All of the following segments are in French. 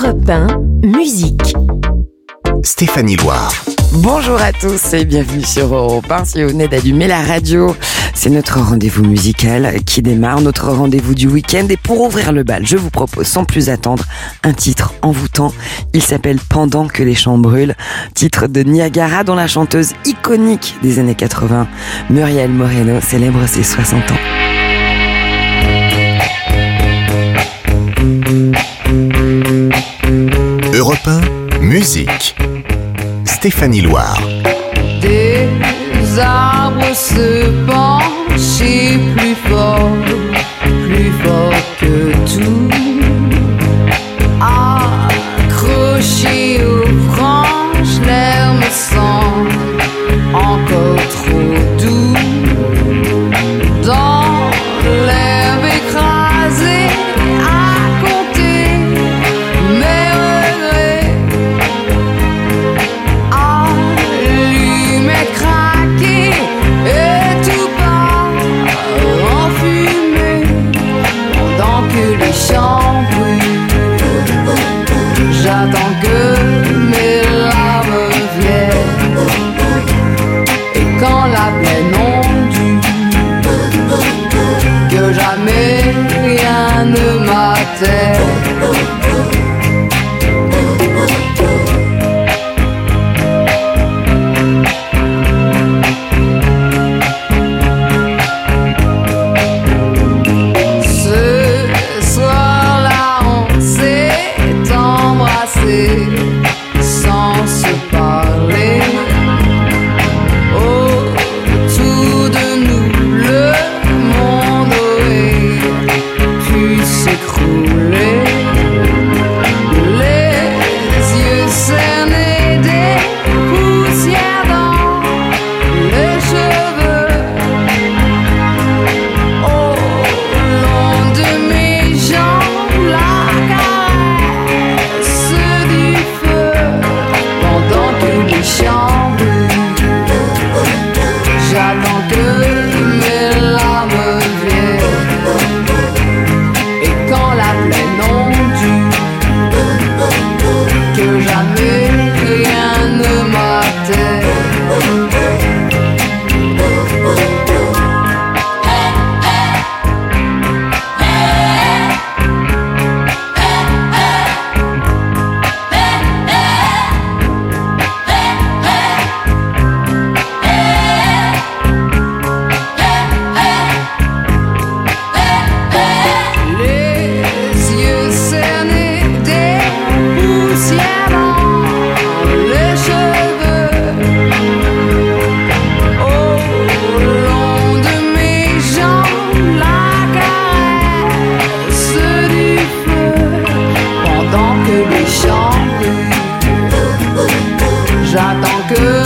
Europe 1, musique. Stéphanie Loire. Bonjour à tous et bienvenue sur Europe 1. Si vous venez d'allumer la radio, c'est notre rendez-vous musical qui démarre, notre rendez-vous du week-end. Et pour ouvrir le bal, je vous propose sans plus attendre un titre envoûtant. Il s'appelle Pendant que les champs brûlent, titre de Niagara dont la chanteuse iconique des années 80, Muriel Moreno, célèbre ses 60 ans. Europe 1, musique. Stéphanie Loire. Des arbres se penchent plus fort, plus fort que tout. Accrochés aux branches, l'air me semble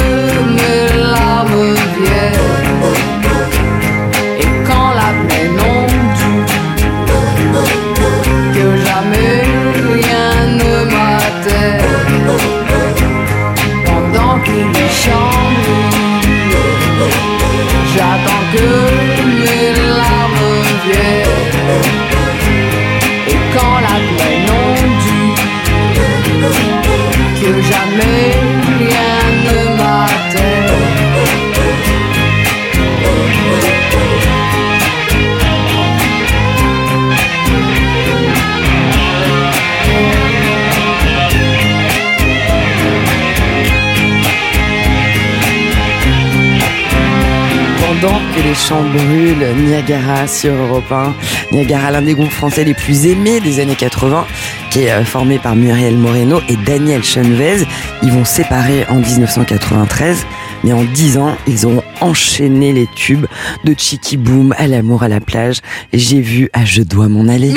you les champs brûlent, Niagara sur Europe 1. Niagara, l'un des groupes français les plus aimés des années 80, qui est euh, formé par Muriel Moreno et Daniel Chenvez. Ils vont séparer en 1993, mais en 10 ans, ils ont enchaîné les tubes de Chicky Boom à l'amour à la plage. J'ai vu à Je dois m'en aller.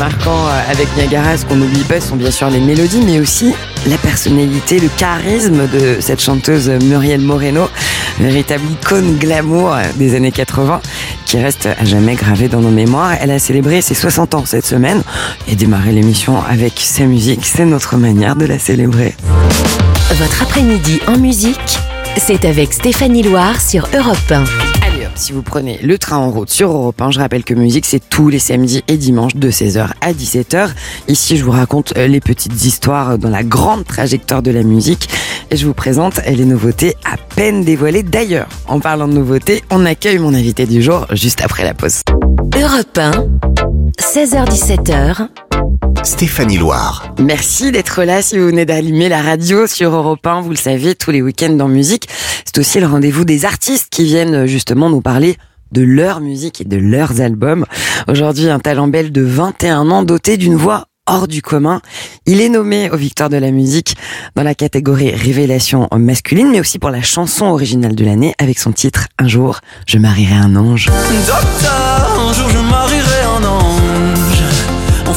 Marquant euh, avec Niagara, ce qu'on n'oublie pas, sont bien sûr les mélodies, mais aussi la personnalité, le charisme de cette chanteuse Muriel Moreno, véritable icône glamour des années 80, qui reste à jamais gravée dans nos mémoires. Elle a célébré ses 60 ans cette semaine et démarrer l'émission avec sa musique, c'est notre manière de la célébrer. Votre après-midi en musique, c'est avec Stéphanie Loire sur Europe 1. Si vous prenez le train en route sur Europe 1, je rappelle que musique, c'est tous les samedis et dimanches de 16h à 17h. Ici, je vous raconte euh, les petites histoires dans la grande trajectoire de la musique et je vous présente les nouveautés à peine dévoilées. D'ailleurs, en parlant de nouveautés, on accueille mon invité du jour juste après la pause. Europe 1, 16h17h, Stéphanie Loire. Merci d'être là si vous venez d'allumer la radio sur Europe 1. Vous le savez, tous les week-ends dans musique, c'est aussi le rendez-vous des artistes qui viennent justement nous parler de leur musique et de leurs albums. Aujourd'hui, un talent belge de 21 ans doté d'une voix hors du commun. Il est nommé aux Victoires de la musique dans la catégorie révélation masculine, mais aussi pour la chanson originale de l'année avec son titre Un jour, je marierai un ange. Docteur, un jour je marierai un ange. On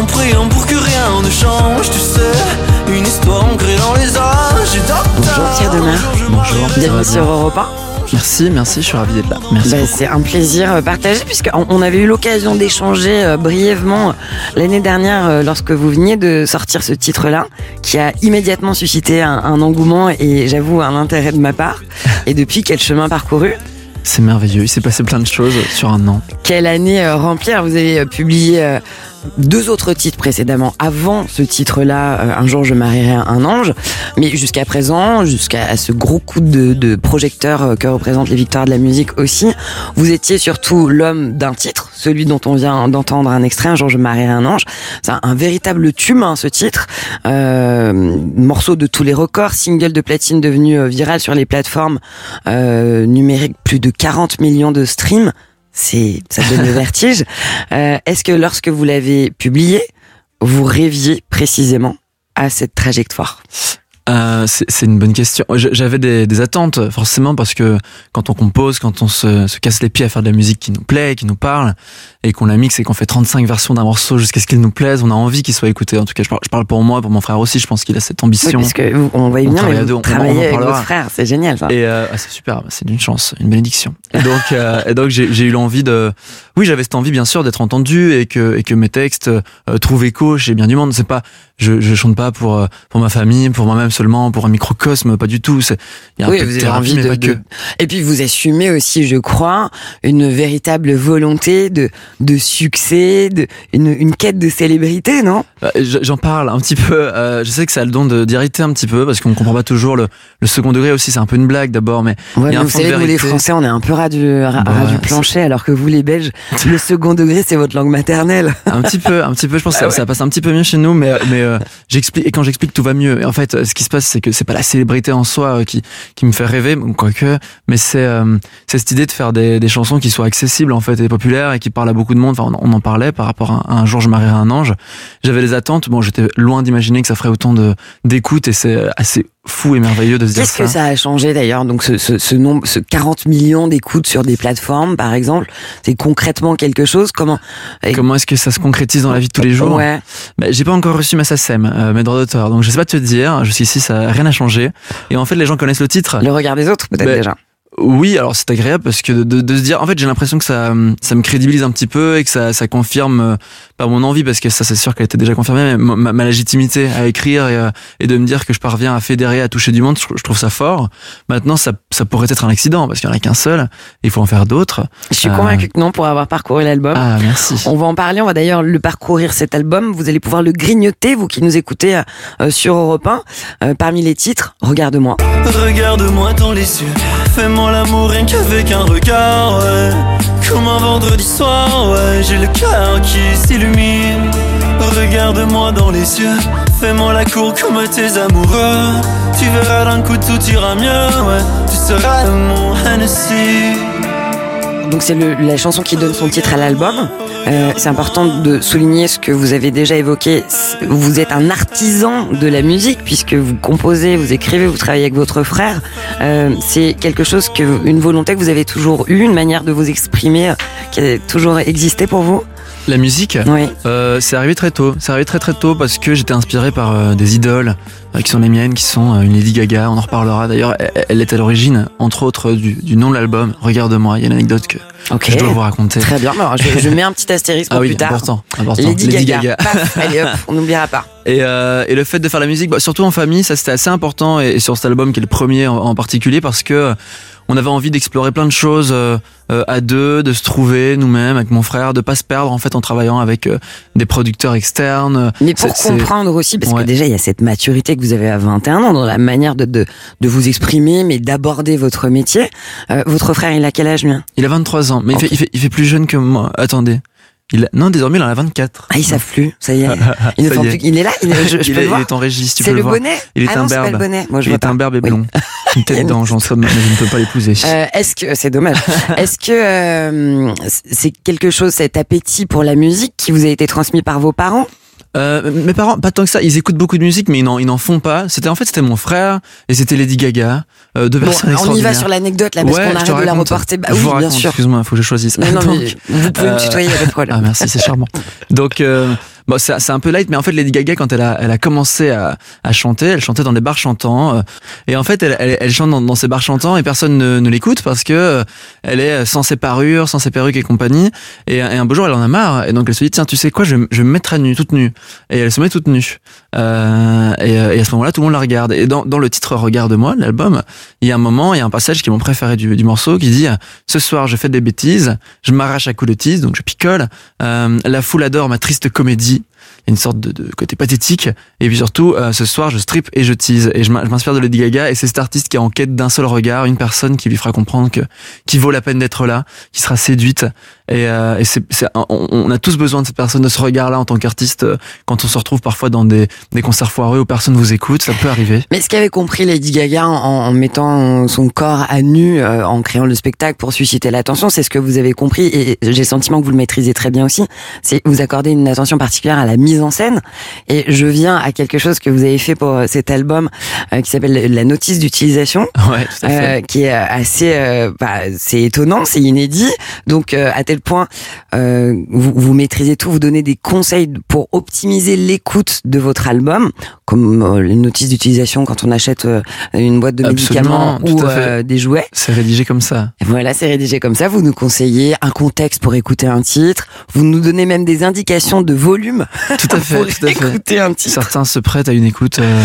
En priant pour que rien ne change, tu sais. Une histoire ancrée dans les âges. Bonjour Pierre Demar. Bonjour. Bienvenue sur 1. Merci, merci, je suis ravi d'être là. Merci. Bah, c'est un plaisir euh, partagé puisqu'on on avait eu l'occasion d'échanger euh, brièvement euh, l'année dernière lorsque vous veniez de sortir ce titre-là qui a immédiatement suscité un, un engouement et j'avoue un intérêt de ma part. Et depuis, quel chemin parcouru? C'est merveilleux. Il s'est passé plein de choses sur un an. Quelle année remplie Alors, Vous avez publié deux autres titres précédemment avant ce titre-là, euh, Un jour je marierai un ange. Mais jusqu'à présent, jusqu'à ce gros coup de, projecteur euh, que représentent les victoires de la musique aussi, vous étiez surtout l'homme d'un titre, celui dont on vient d'entendre un extrait, Un jour je marierai un ange. C'est un, véritable tube, hein, ce titre. Euh, morceau de tous les records, single de platine devenu viral sur les plateformes euh, numériques, plus de 40 millions de streams. C'est, ça donne le vertige. Euh, Est-ce que lorsque vous l'avez publié, vous rêviez précisément à cette trajectoire? Euh, c'est une bonne question. J'avais des, des attentes, forcément, parce que quand on compose, quand on se, se casse les pieds à faire de la musique qui nous plaît, qui nous parle, et qu'on la mixe et qu'on fait 35 versions d'un morceau jusqu'à ce qu'il nous plaise, on a envie qu'il soit écouté. En tout cas, je parle, je parle pour moi, pour mon frère aussi, je pense qu'il a cette Oui, ambition. parce que vous- on va y On venir, mais vous on- travaillez avec votre frère, c'est génial ça. Et euh, ah, c'est super, c'est d'une chance, une bénédiction. Et donc, euh, et donc j'ai j'ai eu l'envie de, oui, j'avais cette envie bien sûr d'être entendu et que et que mes textes euh, trouvent écho chez bien du monde. C'est pas, je je chante pas pour euh, pour ma famille, pour moi-même seulement, pour un microcosme, pas du tout. Il y a un Oui, peu vous de avez thérapie, envie mais de, pas de- que. Et puis vous assumez aussi, je crois, une véritable volonté de, de succès, de, une, une quête de célébrité, non? Bah, j- J'en parle un petit peu. euh, je sais que ça a le don de- d'irriter un petit peu parce qu'on comprend pas toujours le, le second degré aussi. C'est un peu une blague d'abord, mais Ouais, Il y a un vous savez, nous les. Français, on est un peu ras du, ras, Bah, ras du c'est- plancher, alors que vous les Belges, le second degré, c'est votre langue maternelle. un petit peu, un petit peu. Je pense que ça, ça passe un petit peu mieux chez nous, mais mais euh, et quand j'explique tout va mieux. Et en fait, ce qui se passe, c'est que c'est pas la célébrité en soi euh, qui qui me fait rêver, quoique, mais c'est euh, c'est cette idée de faire des, des chansons qui soient accessibles en fait et populaires et qui parlent à beaucoup de monde. Enfin, on, en parlait par rapport à, un jour je marierai un ange. J'avais des attentes. Bon, j'étais loin d'imaginer que ça ferait autant de d'écoute et c'est assez fou et merveilleux de se dire Qu'est-ce que ça a changé d'ailleurs Donc ce, ce, ce nombre, ce 40 millions d'écoutes sur des plateformes, par exemple, c'est concrètement quelque chose? Comment et- Comment est-ce que ça se concrétise dans la vie de tous les jours? Ouais. Bah, j'ai pas encore reçu ma SACEM, euh, mes droits d'auteur, donc je sais pas te dire. Jusqu'ici, ça a rien à changé. Et en fait, les gens connaissent le titre. Le regard des autres, peut-être Bah, déjà. Oui, alors c'est agréable parce que de, de- de se dire, en fait, j'ai l'impression que ça, ça me crédibilise un petit peu et que ça, ça confirme euh, pas mon envie parce que ça, c'est sûr qu'elle était déjà confirmée, mais ma, ma légitimité à écrire et, euh, et de me dire que je parviens à fédérer, à toucher du monde, je, je trouve ça fort. Maintenant, ça, ça pourrait être un accident parce qu'il y en a qu'un seul. Il faut en faire d'autres. Je suis euh, convaincu que non pour avoir parcouru l'album. Ah, merci. On va en parler, on va d'ailleurs le parcourir cet album. Vous allez pouvoir le grignoter, vous qui nous écoutez euh, sur Europe 1. Euh, parmi les titres, Regarde-moi. Regarde-moi dans les yeux, fais-moi l'amour rien qu'avec un regard, ouais. Comme un vendredi soir, ouais, j'ai le cœur qui s'illumine. Regarde-moi dans les yeux, fais-moi la cour comme tes amoureux. Tu verras d'un coup tout ira mieux, ouais. Tu seras mon Hennessy. Donc c'est la chanson qui donne son titre à l'album. Euh, c'est important de souligner ce que vous avez déjà évoqué. Vous êtes un artisan de la musique puisque vous composez, vous écrivez, vous travaillez avec votre frère. Euh, c'est quelque chose que, une volonté que vous avez toujours eue, une manière de vous exprimer euh, qui a toujours existé pour vous? La musique, Oui. euh, c'est arrivé très tôt. C'est arrivé très très tôt parce que j'étais inspiré par euh, des idoles euh, qui sont les miennes, qui sont une Lady Gaga. On en reparlera. D'ailleurs, elle, elle est à l'origine, entre autres, du, du nom de l'album. Regarde-moi. Il y a une anecdote que, je dois vous raconter. Très bien. Alors, je, je mets un petit astérisque pour Ah oui, plus tard. important, important. Lady, Gaga. Paf, allez hop, on n'oubliera pas. Et, euh, et le fait de faire la musique, bah, surtout en famille, ça c'était assez important. Et, et sur cet album, qui est le premier en, en particulier, parce que on avait envie d'explorer plein de choses euh, euh, à deux, de se trouver nous-mêmes avec mon frère, de pas se perdre en fait en travaillant avec euh, des producteurs externes. Mais pour comprendre aussi, parce Ouais. que déjà il y a cette maturité que vous avez à 21 ans dans la manière de, de, de vous exprimer, mais d'aborder votre métier. Euh, votre frère, il a quel âge lui? Il a 23 ans, mais il, fait, il, fait, il fait plus jeune que moi. Attendez. Il a- Non, désormais il en a 24. Ah, ils savent plus, ça y est. Il, ne y est. plus- il est là, il est, je, je il, peux est, le voir. il est en régie, tu peux le voir. bonnet Il est ah non, c'est pas imberbe. le bonnet. Moi, je il est pas. un berbe et Oui. blond. Une tête d'ange en somme, mais je ne peux pas l'épouser. Euh, est-ce que c'est dommage Est-ce que euh, c'est quelque chose, cet appétit pour la musique, qui vous a été transmis par vos parents? Euh, mes parents, pas tant que ça, ils écoutent beaucoup de musique, mais ils n'en, ils n'en font pas. C'était en fait, c'était mon frère et c'était Lady Gaga, euh, deux Bon, personnes on y va sur l'anecdote là, parce Ouais, qu'on arrête de la reporter. Bah je oui, vous bien raconte, sûr. Excuse-moi, il faut que je choisisse. Non, non, Donc, mais vous pouvez me euh, tutoyer, pas de problème. Ah merci, c'est charmant. Donc euh, bon, c'est un peu light, mais en fait Lady Gaga quand elle a, elle a commencé à, à chanter, elle chantait dans des bars chantants, euh, et en fait elle, elle, elle chante dans, dans ces bars chantants et personne ne, ne l'écoute parce que euh, elle est sans ses parures, sans ses perruques et compagnie. Et, et un beau jour elle en a marre et donc elle se dit tiens tu sais quoi je, je vais me mettre à nu, toute nue. Et elle se met toute nue. Euh, et, euh, et à ce moment-là tout le monde la regarde. Et dans, le titre Regarde-moi, l'album, il y a un moment, il y a un passage qui est mon préféré du, morceau qui dit ce soir je fais des bêtises, je m'arrache à coups de tise, donc je picole. Euh, la foule adore ma triste comédie. Il y a une sorte de, côté pathétique. Et puis surtout, ce soir, je strip et je tease. Et je m'inspire de Lady Gaga. Et c'est cet artiste qui est en quête d'un seul regard, une personne qui lui fera comprendre que qui vaut la peine d'être là, qui sera séduite. Et, euh, et c'est, c'est- on, on a tous besoin de cette personne, de ce regard-là en tant qu'artiste. euh, Quand on se retrouve parfois dans des, des concerts foireux où personne vous écoute, ça peut arriver. Mais ce qu'avait compris Lady Gaga en, en mettant son corps à nu, euh, en créant le spectacle pour susciter l'attention, c'est ce que vous avez compris et j'ai le sentiment que vous le maîtrisez très bien aussi. C'est vous accordez une attention particulière à la mise en scène. Et je viens à quelque chose que vous avez fait pour euh, cet album euh, qui s'appelle la notice d'utilisation. Ouais. Euh, qui est assez, euh, bah, c'est étonnant, c'est inédit. Donc euh, à tel point, euh, vous, vous maîtrisez tout, vous donnez des conseils pour optimiser l'écoute de votre album, comme euh, les notices d'utilisation quand on achète euh, une boîte de Absolument, médicaments ou fait. euh, des jouets. C'est rédigé comme ça. Et voilà, c'est rédigé comme ça. Vous nous conseillez un contexte pour écouter un titre. Vous nous donnez même des indications de volume Tout à fait, pour tout à fait. écouter un titre. Certains se prêtent à une écoute euh,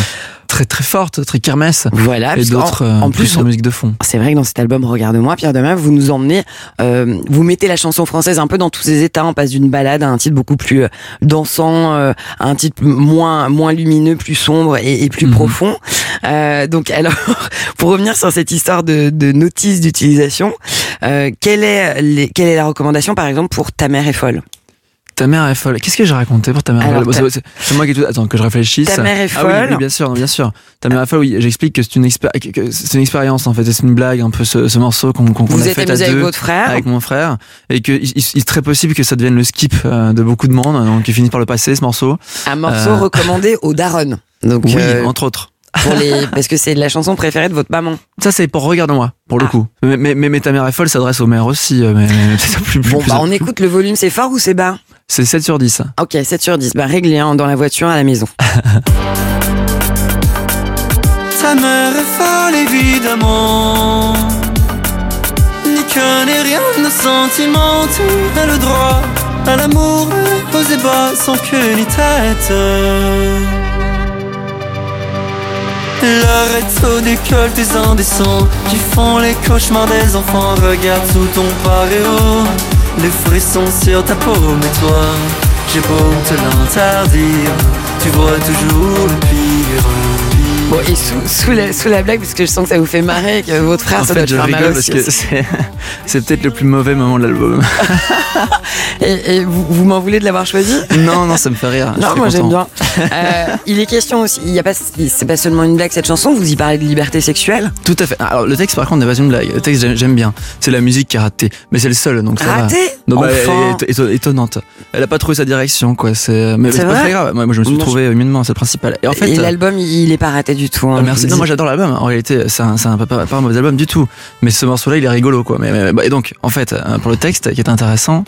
très très forte, très kermesse. Voilà, et d'autres euh, en plus, plus en musique de fond. C'est vrai que dans cet album Regarde-moi, Pierre Demain, vous nous emmenez, euh, vous mettez la chanson française un peu dans tous ses états. On passe d'une balade à un titre beaucoup plus euh, dansant, euh, à un titre moins moins lumineux, plus sombre et, et plus Mhm. profond. Euh, donc alors, pour revenir sur cette histoire de, de notice d'utilisation, euh, quelle est les- quelle est la recommandation par exemple pour Ta mère est folle? Ta mère est folle. Qu'est-ce que j'ai raconté pour ta mère est Alors, folle ta- Bon, c'est- moi qui tout. Attends, que je réfléchisse. Ta mère est Ah oui, folle. oui, bien sûr, bien sûr. Ta mère est folle, oui. J'explique que c'est une, expé- expérience, en fait. C'est une blague, un peu, ce, ce morceau qu'on qu'on Vous a êtes fait à avec votre frère Avec mon frère. Et que il, il- est très possible que ça devienne le skip euh, de beaucoup de monde. Donc, il finit par le passer, ce morceau. Un morceau Euh. recommandé au Daron. Donc Oui, euh, entre autres. pour les parce que c'est la chanson préférée de votre maman. Ça, c'est pour Regarde-moi, pour le Ah. coup. Mais, mais, ta mère est folle s'adresse aux mères aussi. euh, Mais, plus, plus, Bon plus- bah on écoute le volume, c'est fort ou c'est bas? C'est 7 sur 10. Ok, 7 sur 10. Bah, réglé hein, dans la voiture à la maison. Ta mère est folle évidemment Ni que ni rien de sentiments Tu as le droit à l'amour et aux ébats sans queue ni tête Leur est au décolle tes indécents Qui font les cauchemars des enfants Regarde sous ton paréo Les frissons sur ta peau Mais toi, j'ai beau te l'interdire. Tu vois toujours le pire Bon, et sous, sous, la, sous la blague, parce que je sens que ça vous fait marrer, que votre frère, En ça doit fait, te je faire mal aussi. c'est peut-être le plus mauvais moment de l'album. Et, et vous, vous m'en voulez de l'avoir choisi? Non, non, ça me fait rire. Non, moi j'aime bien. Euh, il est question aussi, il y a pas, c'est pas seulement une blague cette chanson, vous y parlez de liberté sexuelle? Tout à fait. Alors, le texte, par contre, n'est pas une blague. Le texte, j'aime- bien. C'est la musique qui est ratée. Mais c'est le seul, donc ça va. Raté Donc, bah, elle est éto- étonnante. Elle a pas trouvé sa direction, quoi. C'est, mais C'est pas très grave. Moi, je me suis trouvé humainement, c'est le principal. Et en fait, et euh, l'album, il est pas raté du tout. hein, Ah, merci. Non, moi j'adore l'album. En réalité, c'est un, un, pas, un mauvais album du tout. Mais ce morceau-là, il est rigolo, quoi. Mais, mais- bah, et donc, en fait, euh, pour le texte qui est intéressant,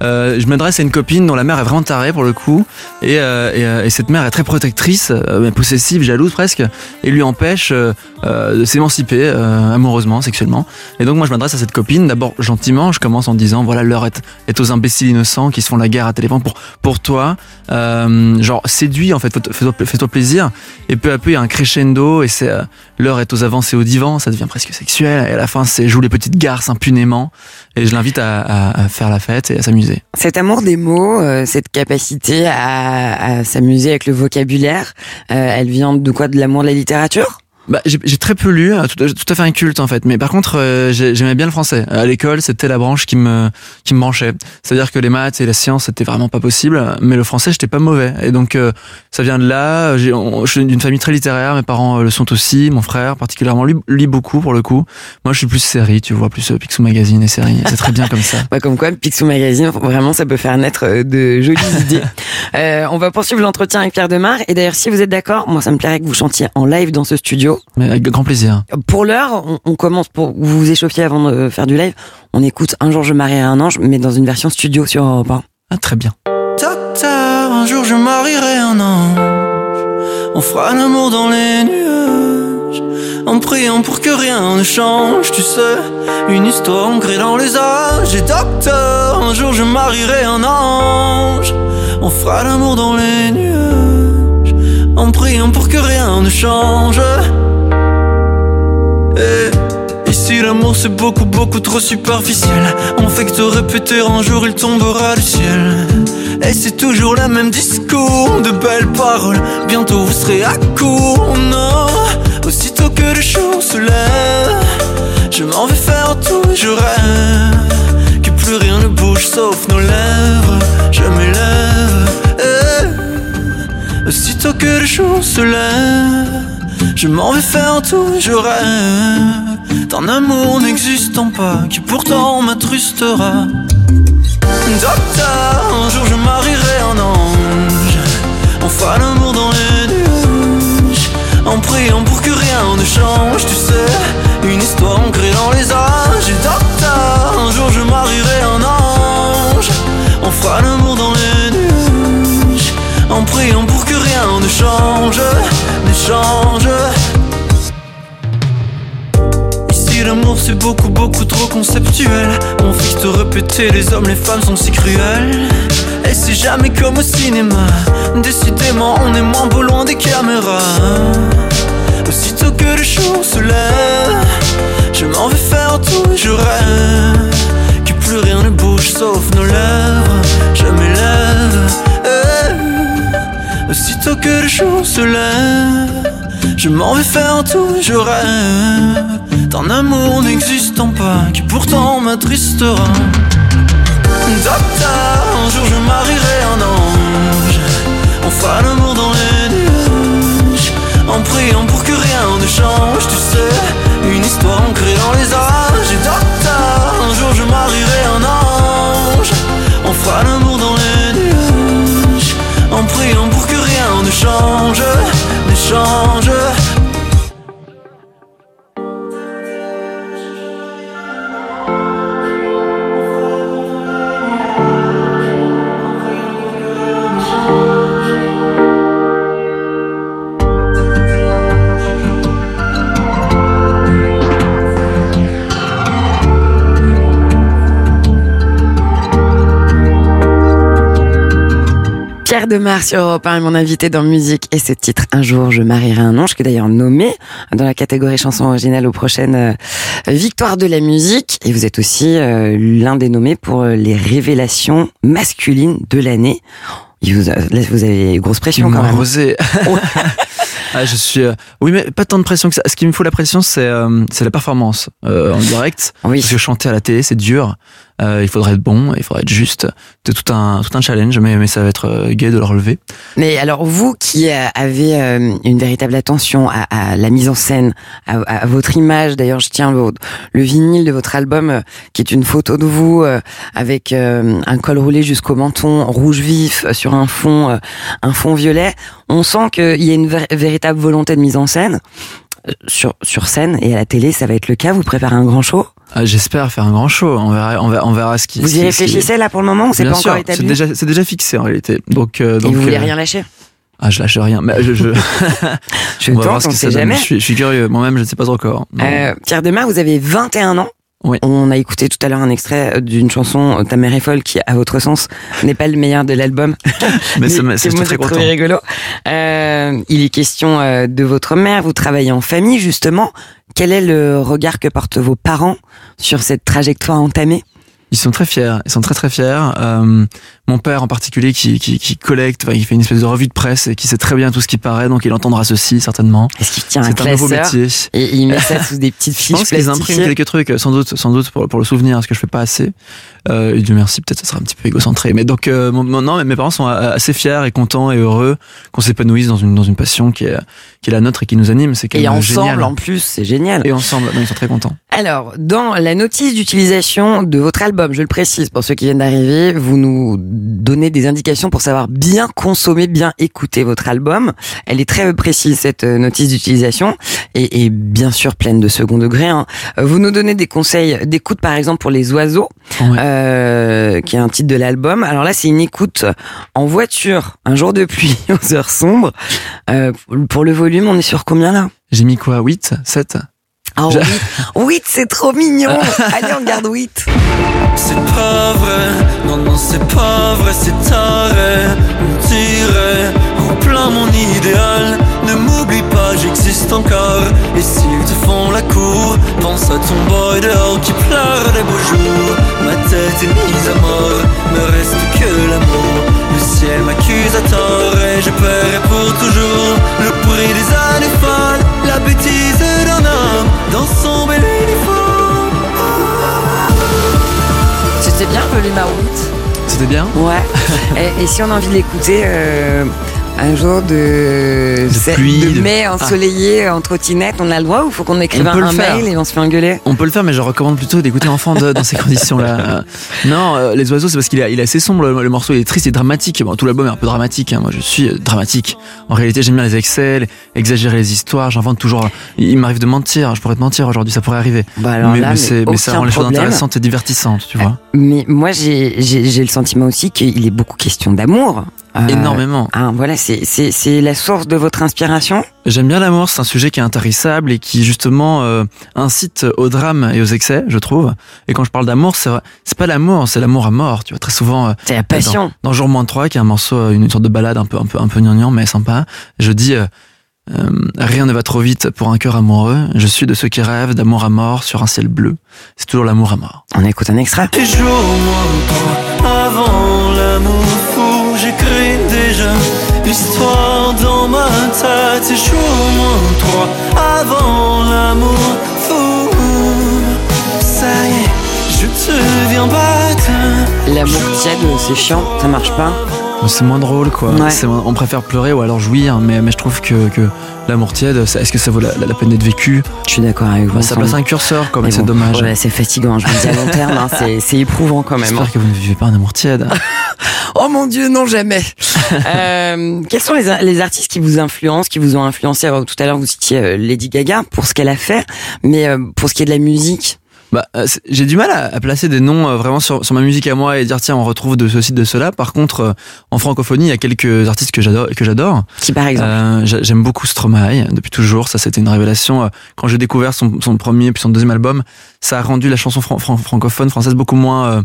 euh, je m'adresse à une copine dont la mère est vraiment tarée pour le coup, et, euh, et, et cette mère est très protectrice, euh, possessive, jalouse presque, et lui empêche de s'émanciper amoureusement, sexuellement. Et donc moi je m'adresse à cette copine, d'abord gentiment, je commence en disant voilà l'heure est, est aux imbéciles innocents qui se font la guerre à téléphone pour pour toi, genre séduis en fait, fais-toi plaisir. Et peu à peu il y a un crescendo et c'est euh, l'heure est aux avances et au divan, ça devient presque sexuel. Et à la fin c'est joue les petites garces impunément. Et je l'invite à, faire la fête et à s'amuser. Cet amour des mots, euh, cette capacité à, à s'amuser avec le vocabulaire, euh, elle vient de quoi? De l'amour de la littérature? Bah, j'ai très peu lu, euh, tout, tout à fait inculte en fait. Mais par contre, euh, j'ai- j'aimais bien le français. À l'école, c'était la branche qui me qui me branchait. C'est-à-dire que les maths et la science, c'était vraiment pas possible. Mais le français, j'étais pas mauvais. Et donc, euh, ça vient de là. On- Je suis d'une famille très littéraire. Mes parents euh, le sont aussi. Mon frère, particulièrement, lui, lit beaucoup pour le coup. Moi, je suis plus série, tu vois, plus euh, Picsou Magazine et série. C'est très bien comme ça. Ouais, Comme quoi, Picsou Magazine, vraiment, ça peut faire naître euh, de jolies idées. Euh, on va poursuivre l'entretien avec Pierre Demar. Et d'ailleurs, si vous êtes d'accord, moi, ça me plairait que vous chantiez en live dans ce studio. Mais avec grand plaisir. Pour l'heure, on, on commence pour vous vous échauffiez avant de faire du live. On écoute Un jour je marierai un ange, mais dans une version studio sur Europe 1. Ah, très bien. Docteur, un jour je marierai un ange. On fera l'amour dans les nuages. En priant pour que rien ne change, tu sais. Une histoire ancrée dans les âges. Et docteur, un jour je marierai un ange. On fera l'amour dans les nuages. En priant pour que rien ne change. Et ici l'amour c'est beaucoup beaucoup trop superficiel. On fait que te répéter un jour il tombera du ciel. Et c'est toujours le même discours De belles paroles. Bientôt vous serez à court Non Aussitôt que le jour se lève Je m'en vais faire tout et je rêve Que plus rien ne bouge sauf nos que le jour se lève je m'en vais faire tout, je rêve d'un amour n'existant pas qui pourtant m'attrustera. Docteur, un jour je marierai un ange. On fera l'amour dans les nuages. En priant pour que rien ne change, tu sais. Une histoire ancrée dans les âges. Docteur, un jour je marierai un ange. On fera l'amour dans les. En priant pour que rien ne change, ne change. Ici l'amour c'est beaucoup beaucoup trop conceptuel. On fait te répéter les hommes les femmes sont si cruels. Et c'est jamais comme au cinéma. Décidément on est moins beau loin des caméras. Aussitôt que le jour se lève Je m'en vais faire tout et je rêve Que plus rien ne bouge sauf nos lèvres. Je m'élève. Aussitôt que le jour se lève je m'en vais faire tout, je rêve d'un amour n'existant pas qui pourtant m'attristera. Docteur, un jour je marierai un ange. On fera l'amour dans les nuages en priant pour que rien ne change. Tu sais, une histoire ancrée dans les âges. Docteur, un jour je marierai un ange. On fera l'amour change, ne change. Pierre Demar sur Europe 1 est mon invité dans musique et ce titre Un jour je marierai un ange qui est d'ailleurs nommé dans la catégorie chanson originale aux prochaines euh, victoires de la musique et vous êtes aussi euh, l'un des nommés pour euh, les révélations masculines de l'année. Vous, avez grosse pression quand même. arrosé. ah, je suis. euh, Oui, mais pas tant de pression que ça. Ce qui me fout la pression, c'est euh, c'est la performance euh, en direct. Oui. Parce que chanter à la télé, c'est dur. Il faudrait être bon, il faudrait être juste. C'est tout un tout un challenge, mais mais ça va être gai de le relever. Mais alors vous qui avez une véritable attention à, à la mise en scène, à, à votre image, d'ailleurs je tiens le, le vinyle de votre album qui est une photo de vous avec un col roulé jusqu'au menton rouge vif sur un fond un fond violet. On sent qu'il y a une vér- véritable volonté de mise en scène. Euh, Sur, sur scène et à la télé, ça va être le cas. Vous préparez un grand show? Ah, J'espère faire un grand show. On verra, on verra, on verra ce qui. Vous y qui- réfléchissez là pour le moment ou c'est pas sûr, encore c'est établi? déjà, c'est déjà fixé en réalité. Donc, euh, Et donc vous voulez euh, rien lâcher? Ah, je lâche rien. Mais je, je, Je on va voir tente, ce on que sait jamais. Je suis, je suis curieux. Moi-même, je ne sais pas encore. Euh, Pierre Demar, vous avez 21 ans. Oui. On a écouté tout à l'heure un extrait d'une chanson Ta mère est folle qui, à votre sens, n'est pas le meilleur de l'album. mais suis très content. rigolo. Euh, il est question euh, de votre mère. Vous travaillez en famille, justement. Quel est le regard que portent vos parents sur cette trajectoire entamée? Ils sont très fiers. Ils sont très très fiers. Euh, mon père en particulier qui, qui, qui collecte, enfin, il fait une espèce de revue de presse et qui sait très bien tout ce qui paraît, donc il entendra ceci certainement. Est-ce qu'il tient un C'est un nouveau métier. et il met ça sous des petites Je fiches pense qu'ils impriment quelques trucs, sans doute, sans doute pour, pour le souvenir, parce que je fais pas assez. Euh, et Dieu merci, peut-être ça sera un petit peu égocentré. Mais donc, euh, mon- non, mais mes parents sont assez fiers et contents et heureux qu'on s'épanouisse dans une dans une passion qui est qui est la nôtre et qui nous anime. C'est Et ensemble, génial. en plus, c'est génial. Et ensemble, non, ils sont très contents. Alors, dans la notice d'utilisation de votre album, je le précise pour ceux qui viennent d'arriver, vous nous donnez des indications pour savoir bien consommer, bien écouter votre album. Elle est très précise, cette euh, notice d'utilisation, et, et bien sûr pleine de second degré. hein. Euh, Vous nous donnez des conseils d'écoute, par exemple, pour les oiseaux, euh, qui est un titre de l'album. Alors là, c'est une écoute en voiture, un jour de pluie, aux heures sombres. Euh, pour le volume, on est sur combien là? J'ai mis quoi? 8 7 Ah Je- oui, oui, c'est trop mignon. Allez, on garde 8. C'est pas vrai, non non c'est pas vrai, c'est taré On tirait en plein mon idéal. Ne m'oublie pas, j'existe encore. Et s'ils te font la cour Pense à ton boy dehors qui pleure des beaux jours. Ma tête est mise à mort, me reste que l'amour ciel m'accuse à tort et je paierai pour toujours Le prix des années folles, la bêtise d'un homme Dans son bel uniforme C'était bien, volume à 8. C'était bien? Ouais. et, et si on a envie de l'écouter euh, un jour de, c'est- pluie, de de- mai ensoleillé en trottinette, on a le droit ou faut qu'on écrive un, mail et on se fait engueuler On peut le faire, mais je recommande plutôt d'écouter Enfant de dans ces conditions-là. Euh, Non, euh, les oiseaux, c'est parce qu'il est, il est assez sombre. Le, le morceau il est triste et dramatique. Bon, tout l'album est un peu dramatique. hein. Moi, je suis euh, dramatique. En réalité, j'aime bien les excès, exagérer les histoires. J'invente toujours. Il il m'arrive de mentir. Je pourrais te mentir aujourd'hui. Ça pourrait arriver. Bah mais, là, mais mais ça rend les choses intéressantes et divertissantes, tu vois. Mais moi, j'ai le sentiment aussi qu'il est beaucoup question d'amour. Euh, Énormément. ah, voilà, c'est c'est- c'est la source de votre inspiration? J'aime bien l'amour. C'est un sujet qui est intarissable et qui justement euh, incite au drame et aux excès, je trouve. Et quand je parle d'amour, c'est vrai- c'est pas l'amour, c'est l'amour à mort. Tu vois, très souvent. euh, C'est la passion. Dans Jour moins 3, qui est un morceau, une sorte de balade un peu, un peu, un peu gnangnan, mais sympa, je dis euh, euh, Rien ne va trop vite pour un cœur amoureux. Je suis de ceux qui rêvent d'amour à mort sur un ciel bleu. C'est toujours l'amour à mort. On écoute un extrait. Jour moins avant l'histoire dans ma tête. Et jour moins trois, avant l'amour fou, ça y est, je te viens battre. L'amour tiède, c'est chiant, ça marche pas. C'est moins drôle, quoi. Ouais. C'est moins- on préfère pleurer ou alors jouir, mais, mais je trouve que, que l'amour tiède, est-ce que ça vaut la, peine d'être vécu Je suis d'accord avec vous. Ça semble. passe un curseur, mais Mais c'est bon, dommage. ouais, c'est fatigant, je vous dis à long terme, hein, c'est- éprouvant quand même. hein. J'espère que vous ne vivez pas un amour tiède. Oh mon dieu, non jamais. euh, quels sont les, les artistes qui vous influencent, qui vous ont influencé? Alors, Tout à l'heure, vous citiez euh, Lady Gaga pour ce qu'elle a fait, mais euh, pour ce qui est de la musique, Bah, euh, j'ai du mal à, à placer des noms euh, vraiment sur, sur ma musique à moi et dire tiens on retrouve de ceci de cela. Par contre, euh, en francophonie, il y a quelques artistes que j'adore que j'adore. qui par exemple Euh, j'a- J'aime beaucoup Stromae depuis toujours. Ça, c'était une révélation. Quand j'ai découvert son, son premier puis son deuxième album, ça a rendu la chanson fran- fran- francophone française beaucoup moins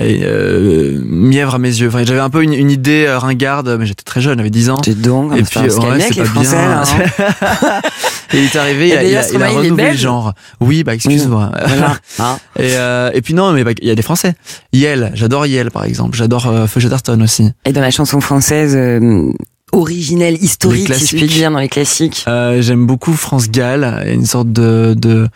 et, euh, mièvre à mes yeux. Enfin, j'avais un peu une, une idée euh, ringarde, mais j'étais très jeune, j'avais 10 ans. C'est donc, Et puis, ouais, c'est pas Français, bien. là, hein. et il est arrivé, il a, il a, il a renouvelé le belge. genre. Oui, bah excuse-moi. Voilà. Hein. Et, euh, et puis non, mais bah, il y a des Français. Yel, j'adore Yel par exemple. J'adore euh, Feu Chatterton aussi. Et dans la chanson française euh, originelle, historique, si je puis dire, dans les classiques. Euh, J'aime beaucoup France Gall. Une sorte de, de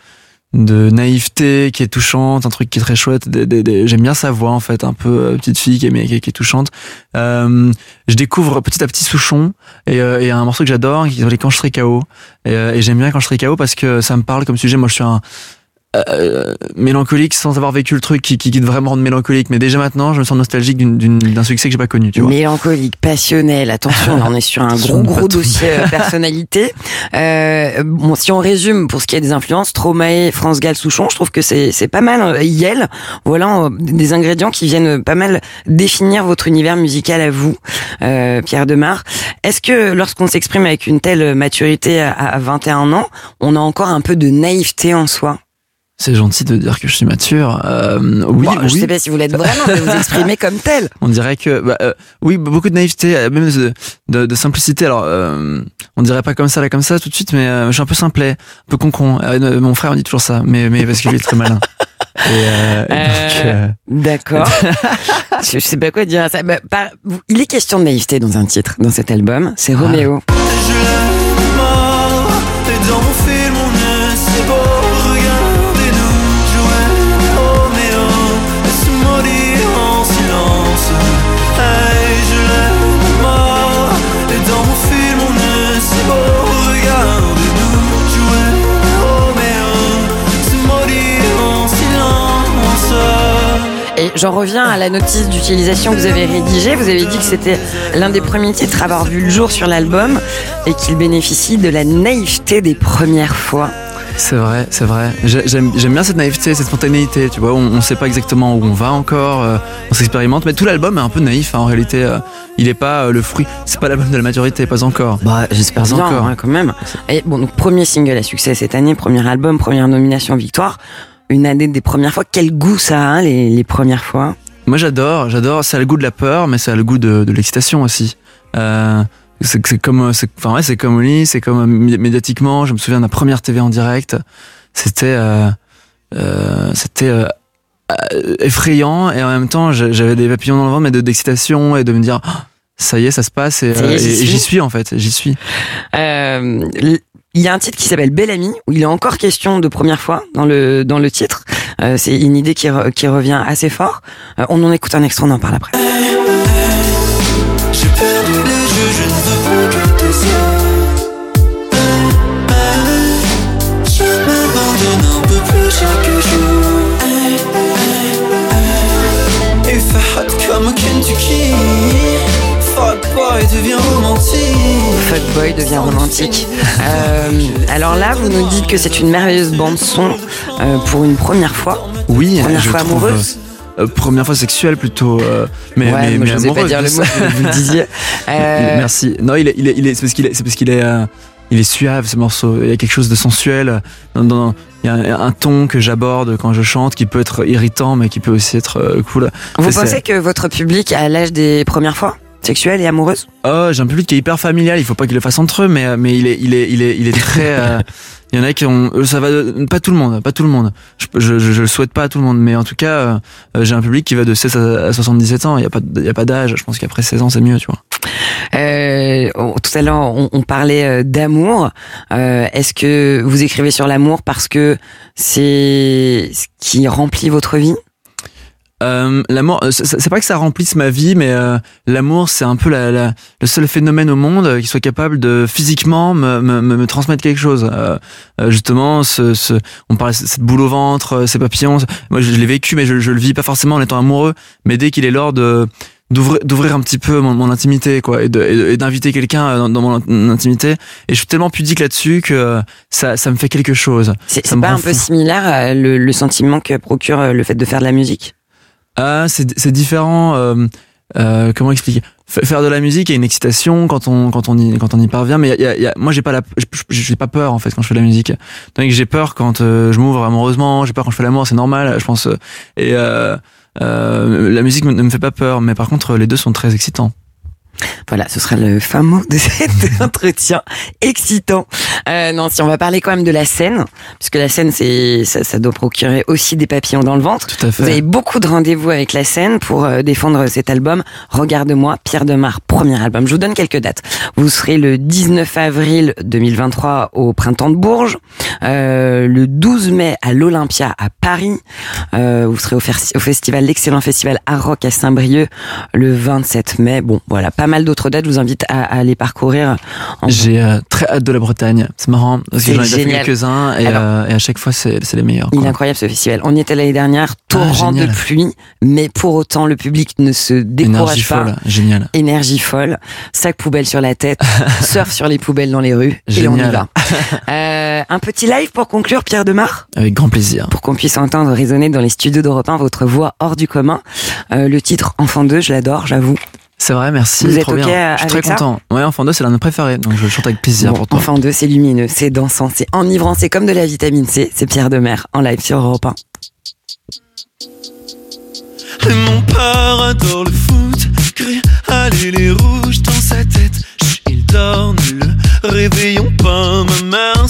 de naïveté qui est touchante, un truc qui est très chouette. Des- des- des- J'aime bien sa voix en fait, un peu euh, petite fille qui est, qui est, qui est touchante. Euh, je découvre petit à petit Souchon et euh, et un morceau que j'adore qui s'appelle Quand je serai KO. Et, euh, et j'aime bien Quand je serai parce que ça me parle comme sujet. Moi, je suis un euh, mélancolique sans avoir vécu le truc qui, qui, qui devrait me rendre mélancolique. Mais déjà maintenant, je me sens nostalgique d'un succès que j'ai pas connu, tu vois. Mélancolique, passionnel, attention, on est sur un gros gros dossier euh, personnalité. Euh, bon, si on résume pour ce qui est des influences, Stromae, France Gall, Souchon, je trouve que c'est c'est pas mal. euh, Yel, voilà des ingrédients qui viennent pas mal définir votre univers musical à vous, euh, Pierre Demar. Est-ce que lorsqu'on s'exprime avec une telle maturité à, à 21 ans, on a encore un peu de naïveté en soi? C'est gentil de dire que je suis mature. Euh, oui, Bon, Je oui. sais pas si vous l'êtes vraiment, mais vous exprimez comme tel. On dirait que, bah, euh, oui, beaucoup de naïveté, euh, même de, de, de simplicité. Alors, euh, on dirait pas comme ça, là, comme ça, tout de suite, mais euh, je suis un peu simplet, un peu concon. Euh, mon frère me dit toujours ça, mais, mais parce qu'il est très malin. Et, euh, et donc, euh, D'accord. je, je sais pas quoi dire à ça. Bah, par- il est question de naïveté dans un titre, dans cet album. C'est Ah. Roméo. Je j'en reviens à la notice d'utilisation que vous avez rédigée. Vous avez dit que c'était l'un des premiers titres à avoir vu le jour sur l'album et qu'il bénéficie de la naïveté des premières fois. c'est vrai, c'est vrai. J'ai- J'aime bien cette naïveté, cette spontanéité, tu vois. On, on sait pas exactement où on va encore, euh, on s'expérimente, mais tout l'album est un peu naïf, hein, en réalité. euh, il est pas euh, le fruit, c'est pas l'album de la maturité, pas encore. Bah, j'espère bien, encore. hein, quand même. Et bon, donc premier single à succès cette année, premier album, première nomination victoire. Une année des premières fois. Quel goût ça a, les, les premières fois Moi j'adore, j'adore. Ça a le goût de la peur, mais ça a le goût de, de l'excitation aussi. Euh, c'est comme, c'est- enfin ouais, c'est comme au lit, c'est comme euh, mé- médiatiquement. Je me souviens de la première TV en direct. C'était, euh, euh, c'était euh, euh, effrayant et en même temps j'avais des papillons dans le ventre, mais de- d'excitation et de me dire. Ah, ça y est, ça se passe et, euh, j'y et- suis. j'y suis en fait, j'y suis. Euh, il y a un titre qui s'appelle Belle Amie, où il est encore question de première fois dans le, titre. Euh, c'est une idée qui, re- qui revient assez fort. Euh, on en écoute un extrait, on en parle après. Fuck boy devient romantique. Fuckboy devient romantique. Euh, alors là, vous nous dites que c'est une merveilleuse bande son euh, pour une première fois. Oui, Première je fois trouve, amoureuse euh, Première fois sexuelle plutôt, euh, mais ouais, mais, moi mais je n'osais pas amoureuse dire le mot, vous disiez. Euh, Merci. Non, il est, il est, il est, c'est parce qu'il est, c'est parce qu'il est, euh, il est suave ce morceau. Il y a quelque chose de sensuel. Dans, dans- il y a un, un ton que j'aborde quand je chante qui peut être irritant, mais qui peut aussi être euh, cool. vous pensez que votre public a l'âge des premières fois? Sexuelles et amoureuses Oh, j'ai un public qui est hyper familial. Il faut pas qu'il le fasse entre eux, mais euh, mais il est, il est, il est, il est très. euh, Il y en a qui ont, euh, ça va, de- pas tout le monde, pas tout le monde. Je, je, le souhaite pas à tout le monde, mais en tout cas, euh, j'ai un public qui va de 16 à à 77 ans. Il y a pas, y a pas d'âge. Je pense qu'après 16 ans, c'est mieux, tu vois. Euh, tout à l'heure, on, on parlait d'amour. Est-ce que vous écrivez sur l'amour parce que c'est ce qui remplit votre vie? Euh, l'amour, euh, c'est pas que ça remplisse ma vie, mais euh, l'amour, c'est un peu la, la- le seul phénomène au monde euh, qui soit capable de physiquement me, me, me, me transmettre quelque chose. Euh, euh, justement, ce, ce, on parle de cette boule au ventre, ces papillons. Moi, je, je l'ai vécu, mais je, je le vis pas forcément en étant amoureux. Mais dès qu'il est l'heure de d'ouvrir d'ouvrir un petit peu mon, mon intimité quoi et de- d'inviter quelqu'un dans, dans mon in- intimité et je suis tellement pudique là-dessus que ça ça me fait quelque chose C'est Ça c'est me pas un peu similaire à le, le sentiment que procure le fait de faire de la musique? Ah, c'est différent. euh, euh, comment expliquer? Faire de la musique, il y a une excitation quand on quand on y quand on y parvient. Mais y a- y a- moi, j'ai pas la, j'ai pas peur en fait quand je fais de la musique. Donc j'ai peur quand euh, je m'ouvre amoureusement. J'ai peur quand je fais l'amour, c'est normal, je pense. euh, Et euh, la musique ne me fait pas peur, mais par contre, les deux sont très excitants. Voilà, ce sera le fin mot de cet entretien excitant. Euh, non, si on va parler quand même de la scène, puisque la scène, c'est ça, ça doit procurer aussi des papillons dans le ventre. Tout à fait. Vous avez beaucoup de rendez-vous avec la scène pour euh, défendre cet album. Regarde-moi, Pierre Demar, premier album. Je vous donne quelques dates. Vous serez le 19 avril 2023 au Printemps de Bourges, euh, le 12 mai à l'Olympia à Paris. Euh, vous serez au, fer- au festival, l'excellent festival Art Rock à Saint-Brieuc le 27 mai. Bon, voilà, pas pas mal d'autres dates. Je vous invite à, à les parcourir. J'ai euh, très hâte de la Bretagne. C'est marrant parce que j'en ai déjà fait génial. quelques-uns et, euh, et à chaque fois c'est les meilleurs. Il est incroyable ce festival. On y était l'année dernière, torrent de génial. pluie, mais pour autant le public ne se Énergie décourage pas. folle, génial. Énergie folle, sac poubelle sur la tête, surf sur les poubelles dans les rues, et on y Génial. va. Euh, un petit live pour conclure, Pierre Demar? Avec grand plaisir. pour qu'on puisse entendre résonner dans les studios d'Europe 1 votre voix hors du commun. Le titre Enfant 2, je l'adore, j'avoue. C'est vrai, merci. Vous êtes trop ok bien. Je suis très content. Ouais, Enfant 2, c'est l'un de mes préférés, donc je le chante avec plaisir Bon, pour toi. Enfant 2, c'est lumineux, c'est dansant, c'est enivrant, c'est comme de la vitamine C. C'est Pierre Demer en live sur Europe 1. Et mon père adore le foot, crie allez les rouges dans sa tête. Chut, il dort, ne le réveillons pas. Ma mère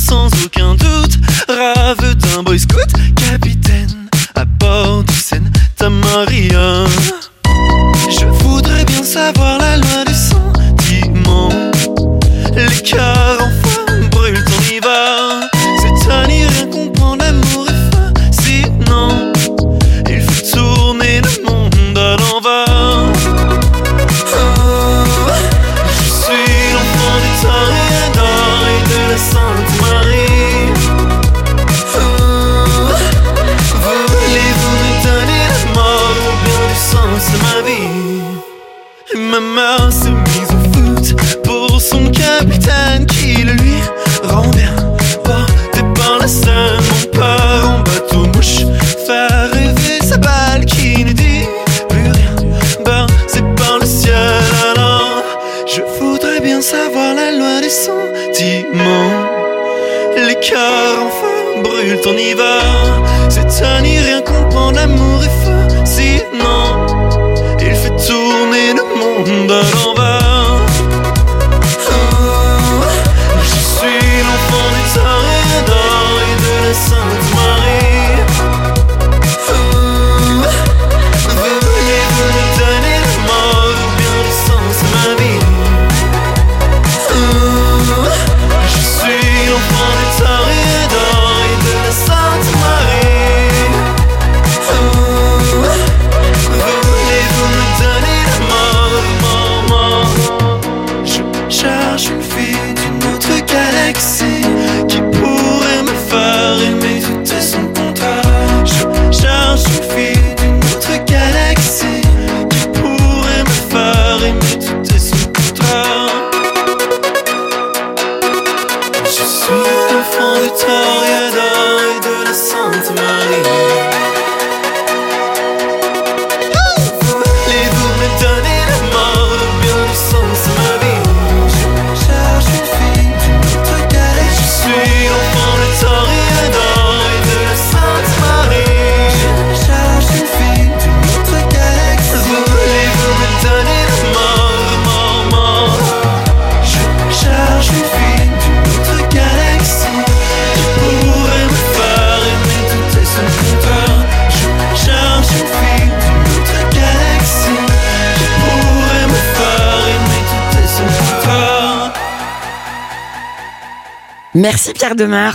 Merci Pierre Demer.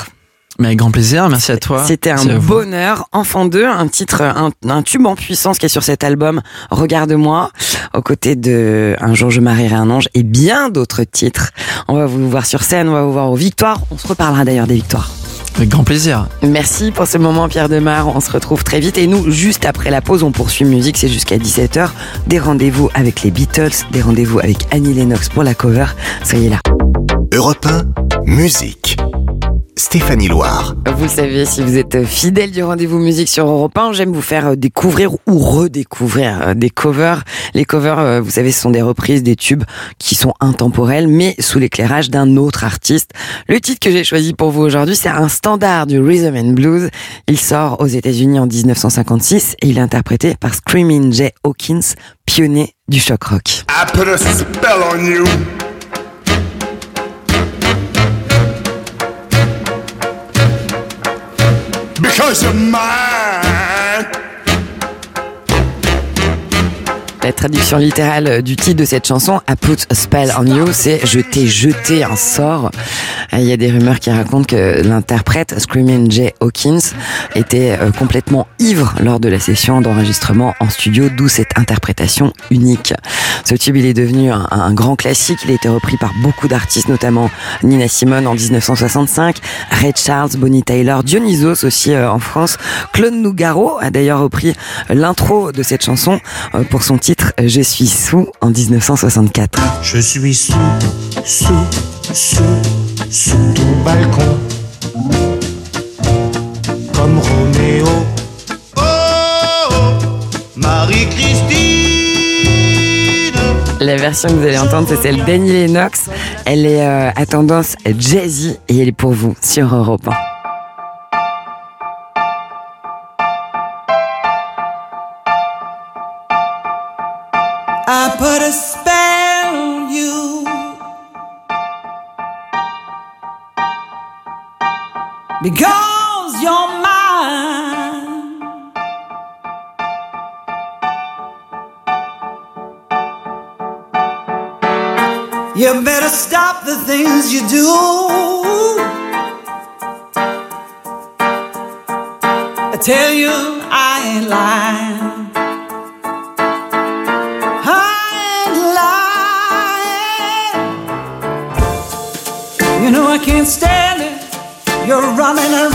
Mais avec grand plaisir, merci à toi. C'était un bonheur. Enfant 2, un titre, un, un tube en puissance qui est sur cet album. Regarde-moi, aux côtés de Un jour je marierai un ange et bien d'autres titres. On va vous voir sur scène, on va vous voir aux victoires. On se reparlera d'ailleurs des victoires. Avec grand plaisir. Merci pour ce moment Pierre Demar, on se retrouve très vite et nous juste après la pause on poursuit musique, c'est jusqu'à 17h, des rendez-vous avec les Beatles, des rendez-vous avec Annie Lennox pour la cover, soyez là. Europe 1, musique. Stéphanie Loire. Vous le savez, si vous êtes fidèle du rendez-vous musique sur Europe 1, j'aime vous faire découvrir ou redécouvrir euh, des covers. Les covers, euh, vous savez, ce sont des reprises des tubes qui sont intemporels, mais sous l'éclairage d'un autre artiste. Le titre que j'ai choisi pour vous aujourd'hui, c'est un standard du rhythm and blues. Il sort aux États-Unis en 1956 et il est interprété par Screaming Jay Hawkins, pionnier du shock rock. I put a spell on you. Because you're mine. La traduction littérale du titre de cette chanson, I Put a Spell on You, c'est Je t'ai jeté un sort. Il y a des rumeurs qui racontent que l'interprète, Screaming Jay Hawkins, était euh, complètement ivre lors de la session d'enregistrement en studio, d'où cette interprétation unique. Ce tube, il est devenu un, un grand classique. Il a été repris par beaucoup d'artistes, notamment Nina Simone en 1965, Ray Charles, Bonnie Tyler, Dionysos aussi euh, en France. Claude Nougaro a d'ailleurs repris l'intro de cette chanson euh, pour son titre Je suis sous en 1964. Je suis sous, sous, sous, sous ton balcon. Comme Roméo. Oh, oh, Marie-Christine. La version que vous allez entendre, c'est celle d'Annie Lennox. Elle est euh, à tendance jazzy et elle est pour vous sur Europe 1. I put a spell on you because you're mine. You better stop the things you do. I tell you, I ain't lying. Can't stand it. You're running around.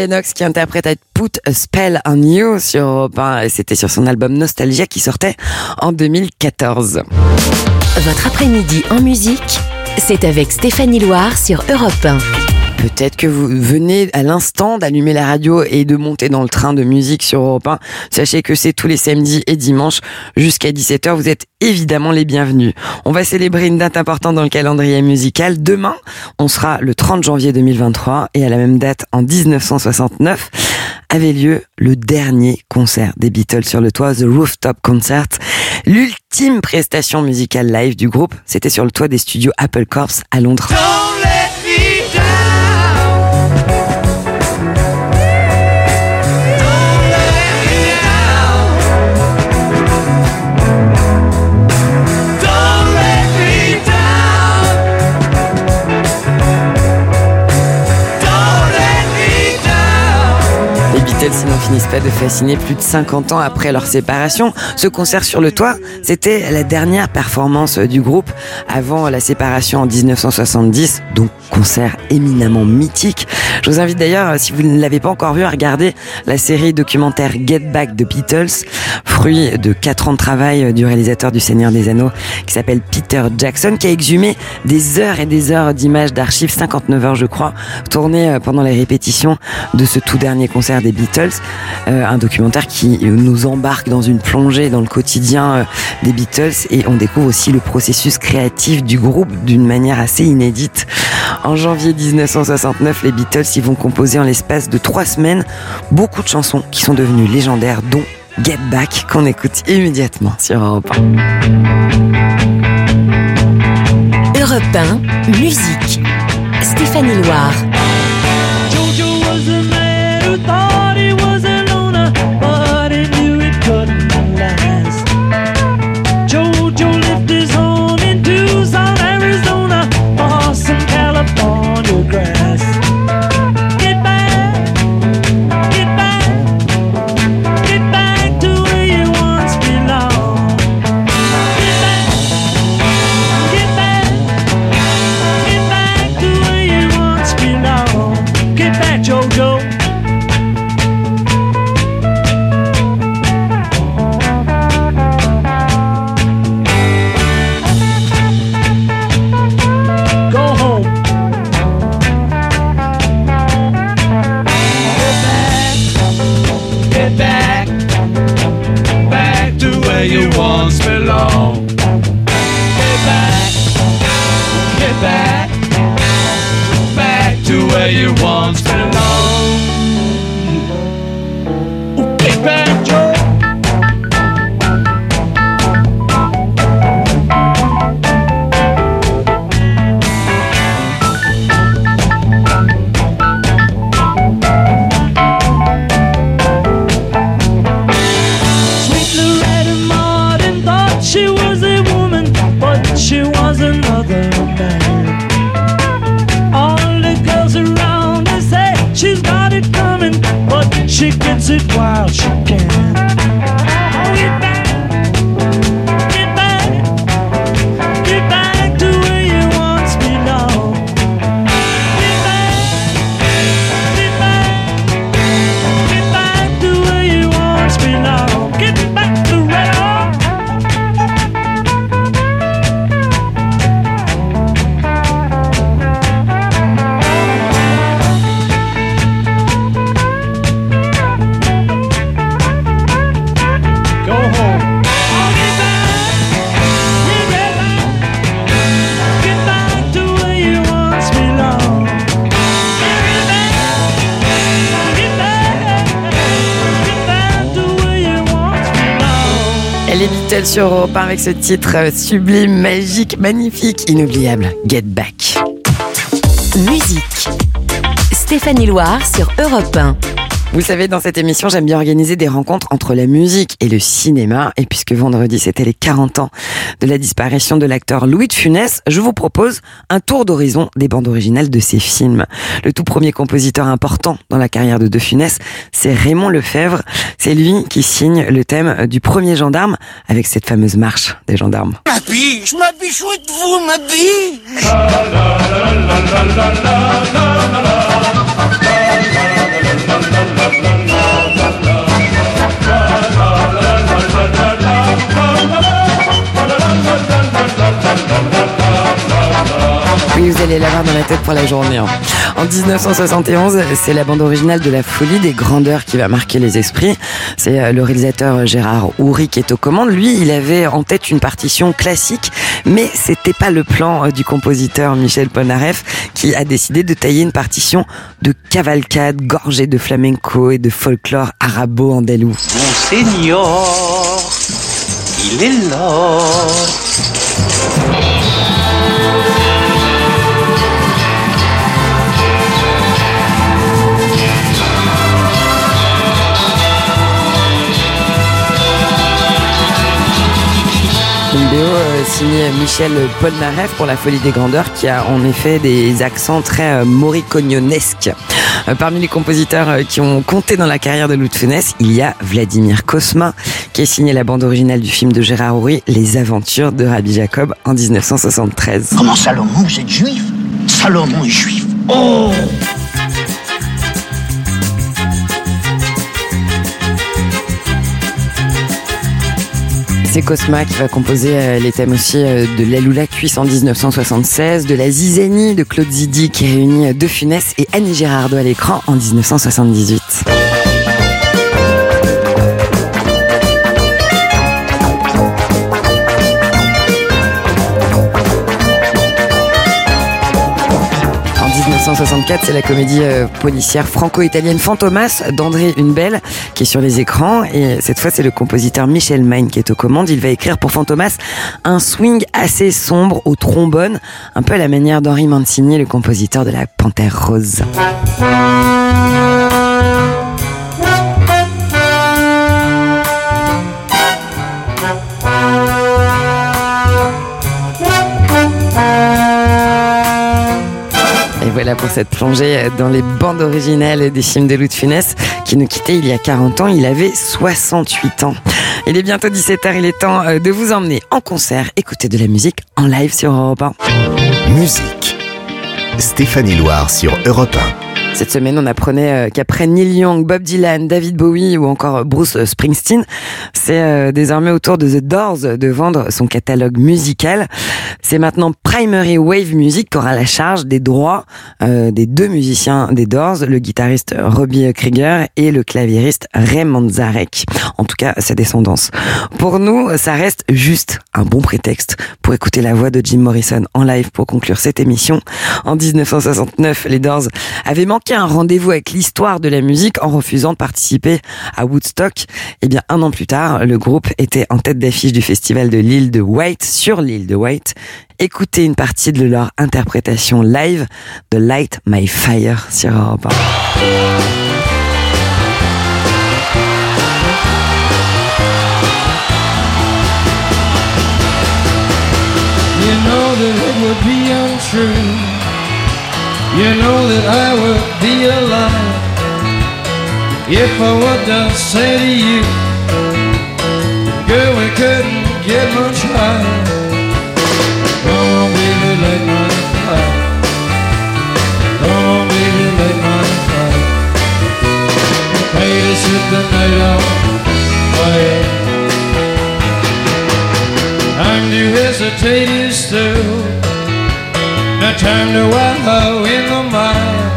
Lennox qui interprète I Put a Spell on You sur Europe 1 et c'était sur son album Nostalgia qui sortait en 2014. Votre après-midi en musique, c'est avec Stéphanie Loire sur Europe 1. Peut-être que vous venez à l'instant d'allumer la radio et de monter dans le train de musique sur Europe 1. Sachez que c'est tous les samedis et dimanches jusqu'à 17h. Vous êtes évidemment les bienvenus. On va célébrer une date importante dans le calendrier musical. Demain, on sera le 30 janvier 2023 et à la même date en 1969. avait lieu le dernier concert des Beatles sur le toit, The Rooftop Concert. L'ultime prestation musicale live du groupe, c'était sur le toit des studios Apple Corps à Londres. Finissent pas de fasciner plus de 50 ans après leur séparation. Ce concert sur le toit, c'était la dernière performance du groupe avant la séparation en 1970, donc concert éminemment mythique. Je vous invite d'ailleurs, si vous ne l'avez pas encore vu, à regarder la série documentaire Get Back de Beatles, fruit de 4 ans de travail du réalisateur du Seigneur des Anneaux, qui s'appelle Peter Jackson, qui a exhumé des heures et des heures d'images d'archives, 59 heures je crois, tournées pendant les répétitions de ce tout dernier concert des Beatles. Euh, un documentaire qui nous embarque dans une plongée dans le quotidien euh, des Beatles et on découvre aussi le processus créatif du groupe d'une manière assez inédite. En janvier 1969, les Beatles y vont composer en l'espace de trois semaines beaucoup de chansons qui sont devenues légendaires, dont Get Back qu'on écoute immédiatement sur Europe 1. Europe 1, musique. Stéphanie Loire. Sur Europe avec ce titre sublime, magique, magnifique, inoubliable. Get Back. Musique. Stéphanie Loire sur Europe 1. Vous savez, dans cette émission, j'aime bien organiser des rencontres entre la musique et le cinéma. Et puisque vendredi, c'était les 40 ans de la disparition de l'acteur Louis de Funès, je vous propose un tour d'horizon des bandes originales de ses films. Le tout premier compositeur important dans la carrière de De Funès, c'est Raymond Lefebvre. C'est lui qui signe le thème du premier gendarme avec cette fameuse marche des gendarmes. Ma biche, ma biche, où êtes-vous, ma vous la, la, la. Allez l'avoir dans la tête pour la journée. hein. En 1971, c'est la bande originale de La Folie des Grandeurs qui va marquer les esprits. C'est euh, le réalisateur Gérard Houry qui est aux commandes. Lui, il avait en tête une partition classique, mais c'était pas le plan euh, du compositeur Michel Polnareff qui a décidé de tailler une partition de cavalcade gorgée de flamenco et de folklore arabo-andalou. Monseigneur, il est là. BO euh, signée Michel Polnareff pour La Folie des Grandeurs qui a en effet des accents très euh, moricognonesques. Euh, Parmi les compositeurs euh, qui ont compté dans la carrière de Louis de Funès, il y a Vladimir Kosma qui a signé la bande originale du film de Gérard Houry, Les Aventures de Rabbi Jacob en 1973. Comment Salomon, vous êtes juif? Salomon est juif. Oh C'est Cosma qui va composer euh, les thèmes aussi euh, de l'Aloula Cuisse en 1976, de la Zizanie de Claude Zidi qui réunit euh, De Funès et Annie Girardot à l'écran en 1978. 1964, c'est la comédie euh, policière franco-italienne Fantomas d'André Hunebelle qui est sur les écrans. Et cette fois, c'est le compositeur Michel Magne qui est aux commandes. Il va écrire pour Fantomas un swing assez sombre au trombone, un peu à la manière d'Henri Mancini, le compositeur de la Panthère Rose. Voilà pour cette plongée dans les bandes originales des films de Louis de Funès qui nous quittait il y a 40 ans. Il avait 68 ans. Il est bientôt 17h, il est temps euh, de vous emmener en concert, écouter de la musique en live sur Europe 1. Musique. Stéphanie Loire sur Europe Cette semaine, on apprenait euh, qu'après Neil Young, Bob Dylan, David Bowie ou encore Bruce Springsteen, c'est euh, désormais au tour de The Doors de vendre son catalogue musical. C'est maintenant Primary Wave Music qui aura la charge des droits euh, des deux musiciens des Doors, le guitariste Robbie Krieger et le claviériste Ray Manzarek. En tout cas, sa descendance. Pour nous, ça reste juste un bon prétexte pour écouter la voix de Jim Morrison en live pour conclure cette émission. En 1969, les Doors avaient manqué un rendez-vous avec l'histoire de la musique en refusant de participer à Woodstock. Et bien, un an plus tard, le groupe était en tête d'affiche du festival de l'île de White, sur l'île de White. Écoutez une partie de leur interprétation live de Light My Fire sur Europe 1. You know that it would be untrue. You know that I would be a liar if I would just say to you, girl, we couldn't get much higher. Baby, baby, the night is through. No time to wallow in the mire.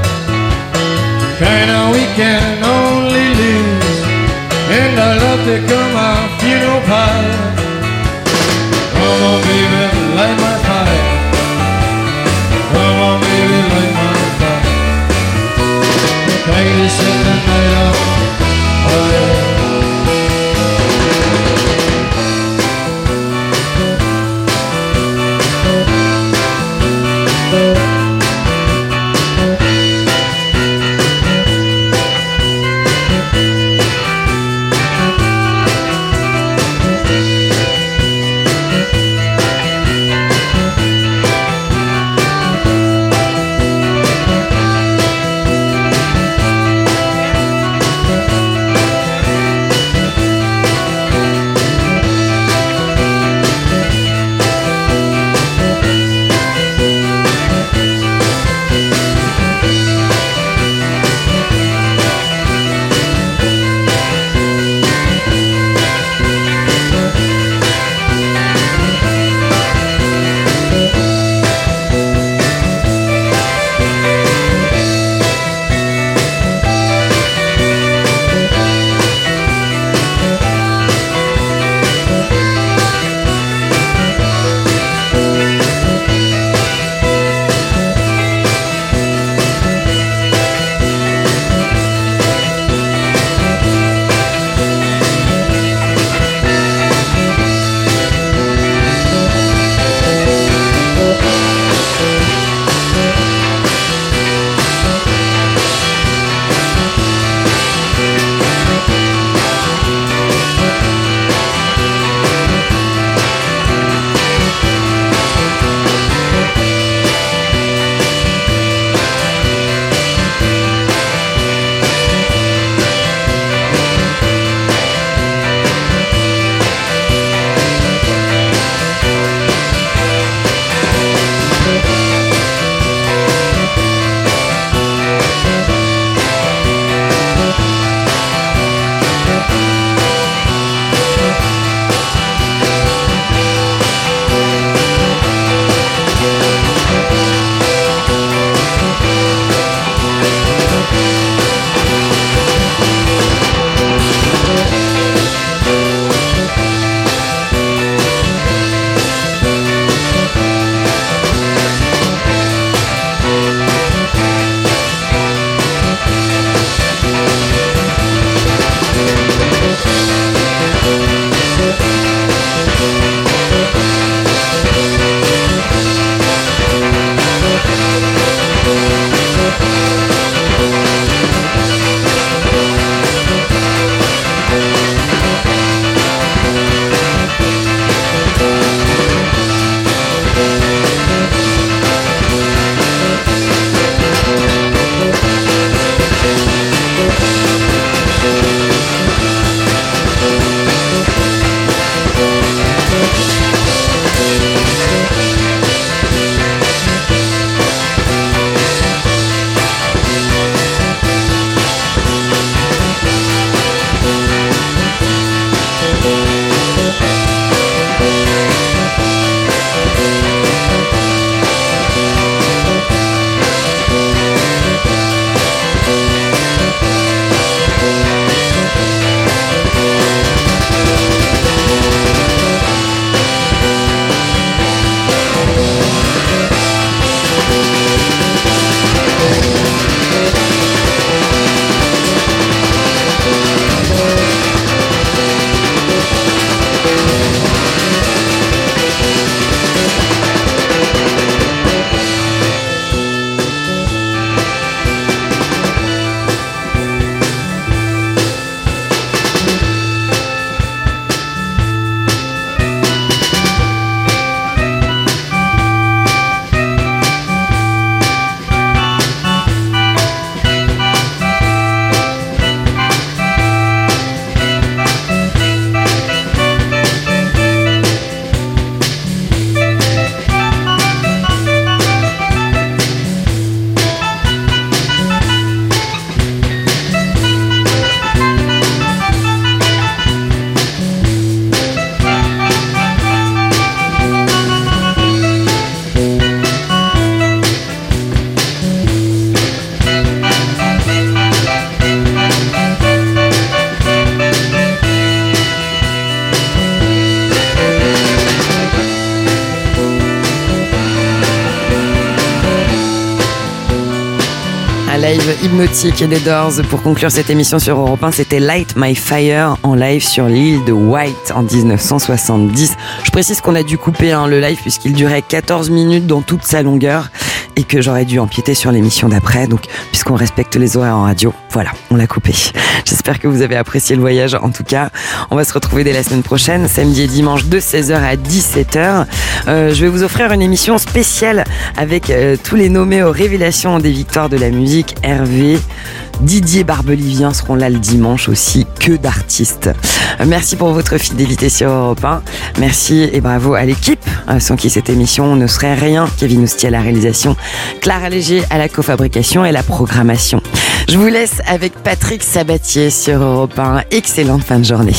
Kinda we can only lose. And I love to come our funeral pie. Come on, baby, light my fire. Come on, baby, light my fire. Try to et Doors pour conclure cette émission sur Europe 1. C'était Light My Fire en live sur l'île de White en 1970. Je précise qu'on a dû couper hein, le live puisqu'il durait 14 minutes dans toute sa longueur et que j'aurais dû empiéter sur l'émission d'après. Donc, puisqu'on respecte les horaires en radio, voilà, on l'a coupé. J'espère que vous avez apprécié le voyage. En tout cas, on va se retrouver dès la semaine prochaine, samedi et dimanche de 16h à 17h. Euh, je vais vous offrir une émission spéciale avec euh, tous les nommés aux révélations des victoires de la musique. Hervé, Didier Barbelivien seront là le dimanche aussi. Que d'artistes. Merci pour votre fidélité sur Europe 1. Merci et bravo à l'équipe euh, sans qui cette émission ne serait rien. Kevin Oustier à la réalisation, Clara Léger à la cofabrication et la programmation. Je vous laisse avec Patrick Sabatier sur Europe 1. Excellente fin de journée.